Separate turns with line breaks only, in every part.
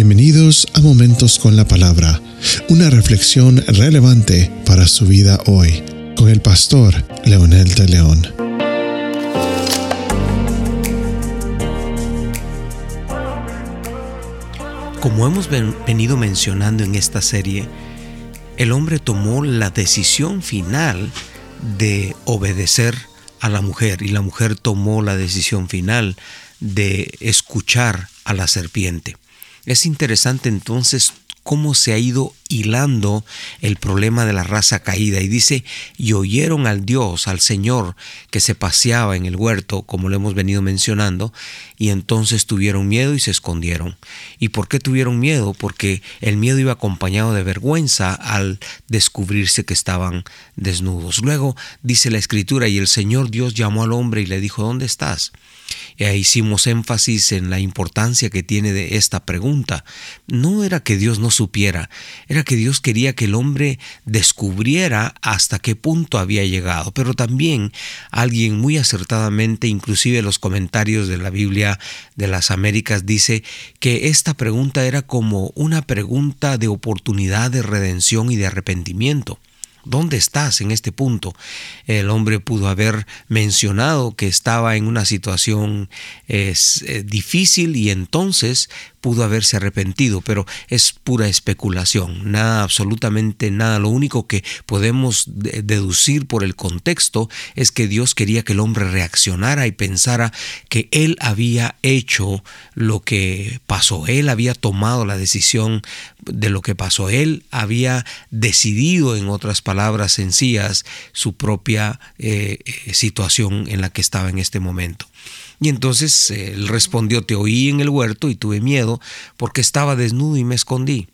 Bienvenidos a Momentos con la Palabra, una reflexión relevante para su vida hoy, con el pastor Leonel de León.
Como hemos venido mencionando en esta serie, el hombre tomó la decisión final de obedecer a la mujer y la mujer tomó la decisión final de escuchar a la serpiente. Es interesante entonces cómo se ha ido hilando el problema de la raza caída y dice, y oyeron al Dios, al Señor, que se paseaba en el huerto, como lo hemos venido mencionando, y entonces tuvieron miedo y se escondieron. ¿Y por qué tuvieron miedo? Porque el miedo iba acompañado de vergüenza al descubrirse que estaban desnudos. Luego dice la escritura, y el Señor Dios llamó al hombre y le dijo, ¿dónde estás? E hicimos énfasis en la importancia que tiene de esta pregunta. No era que Dios no supiera, era que Dios quería que el hombre descubriera hasta qué punto había llegado. Pero también alguien muy acertadamente, inclusive los comentarios de la Biblia de las Américas, dice que esta pregunta era como una pregunta de oportunidad de redención y de arrepentimiento. ¿Dónde estás en este punto? El hombre pudo haber mencionado que estaba en una situación eh, difícil y entonces pudo haberse arrepentido, pero es pura especulación, nada, absolutamente nada. Lo único que podemos deducir por el contexto es que Dios quería que el hombre reaccionara y pensara que él había hecho lo que pasó, él había tomado la decisión de lo que pasó, él había decidido, en otras palabras sencillas, su propia eh, eh, situación en la que estaba en este momento. Y entonces él respondió, te oí en el huerto y tuve miedo porque estaba desnudo y me escondí.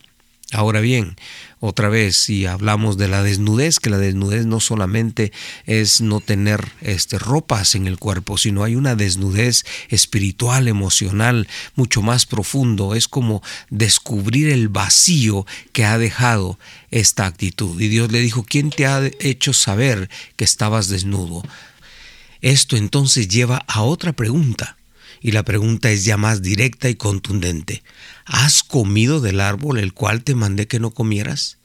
Ahora bien, otra vez, si hablamos de la desnudez, que la desnudez no solamente es no tener este, ropas en el cuerpo, sino hay una desnudez espiritual, emocional, mucho más profundo. Es como descubrir el vacío que ha dejado esta actitud. Y Dios le dijo, ¿quién te ha hecho saber que estabas desnudo? Esto entonces lleva a otra pregunta, y la pregunta es ya más directa y contundente. ¿Has comido del árbol el cual te mandé que no comieras?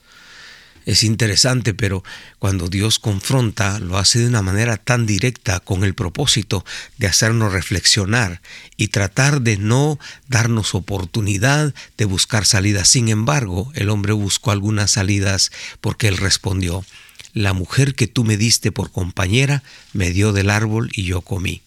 Es interesante, pero cuando Dios confronta, lo hace de una manera tan directa con el propósito de hacernos reflexionar y tratar de no darnos oportunidad de buscar salidas. Sin embargo, el hombre buscó algunas salidas porque él respondió, la mujer que tú me diste por compañera me dio del árbol y yo comí.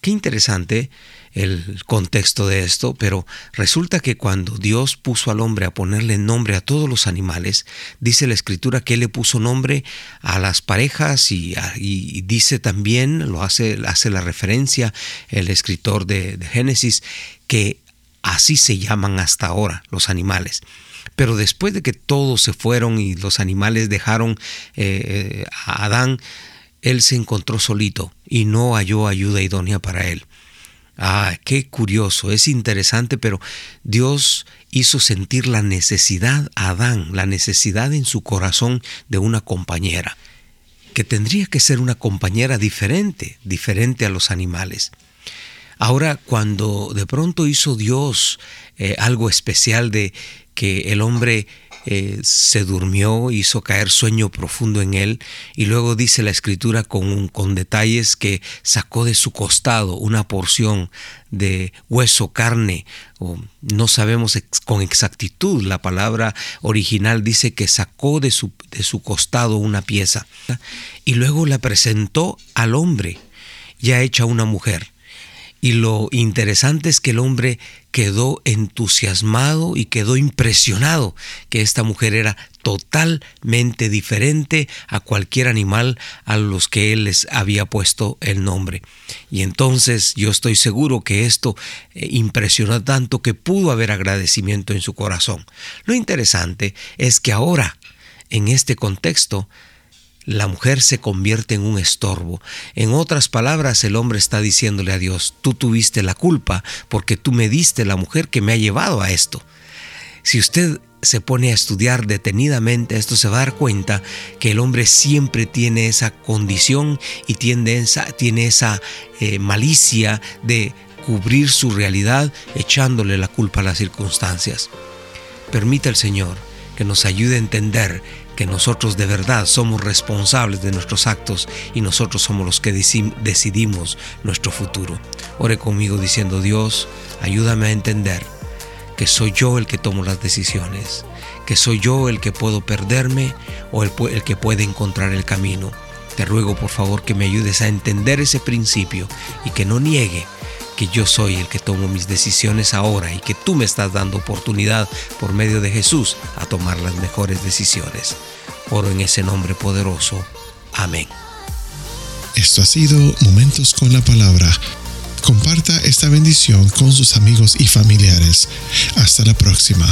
Qué interesante el contexto de esto, pero resulta que cuando Dios puso al hombre a ponerle nombre a todos los animales, dice la escritura que él le puso nombre a las parejas y, dice también, lo hace, hace la referencia el escritor de Génesis, que así se llaman hasta ahora los animales. Pero después de que todos se fueron y los animales dejaron eh, a Adán, él se encontró solito y no halló ayuda idónea para él. Ah, qué curioso, es interesante, pero Dios hizo sentir la necesidad a Adán, la necesidad en su corazón de una compañera, que tendría que ser una compañera diferente, diferente a los animales. Ahora, cuando de pronto hizo Dios eh, algo especial de que el hombre eh, se durmió, hizo caer sueño profundo en él y luego dice la escritura con, detalles que sacó de su costado una porción de hueso, carne, o no sabemos con exactitud, la palabra original dice que sacó de su, de su costado una pieza y luego la presentó al hombre ya hecha una mujer. Y lo interesante es que el hombre quedó entusiasmado y quedó impresionado que esta mujer era totalmente diferente a cualquier animal a los que él les había puesto el nombre. Y entonces yo estoy seguro que esto eh, impresionó tanto que pudo haber agradecimiento en su corazón. Lo interesante es que ahora, en este contexto, la mujer se convierte en un estorbo. En otras palabras, el hombre está diciéndole a Dios, tú tuviste la culpa porque tú me diste la mujer que me ha llevado a esto. Si usted se pone a estudiar detenidamente esto, se va a dar cuenta que el hombre siempre tiene esa condición y tiene esa, tiene esa eh, malicia de cubrir su realidad echándole la culpa a las circunstancias. Permita el Señor que nos ayude a entender que nosotros de verdad somos responsables de nuestros actos y nosotros somos los que decidimos nuestro futuro. Ore conmigo diciendo, Dios, ayúdame a entender que soy yo el que tomo las decisiones, que soy yo el que puedo perderme o el, el que puede encontrar el camino. Te ruego por favor que me ayudes a entender ese principio y que no niegue que yo soy el que tomo mis decisiones ahora y que tú me estás dando oportunidad por medio de Jesús a tomar las mejores decisiones. Oro en ese nombre poderoso. Amén.
Esto ha sido Momentos con la Palabra. Comparta esta bendición con sus amigos y familiares. Hasta la próxima.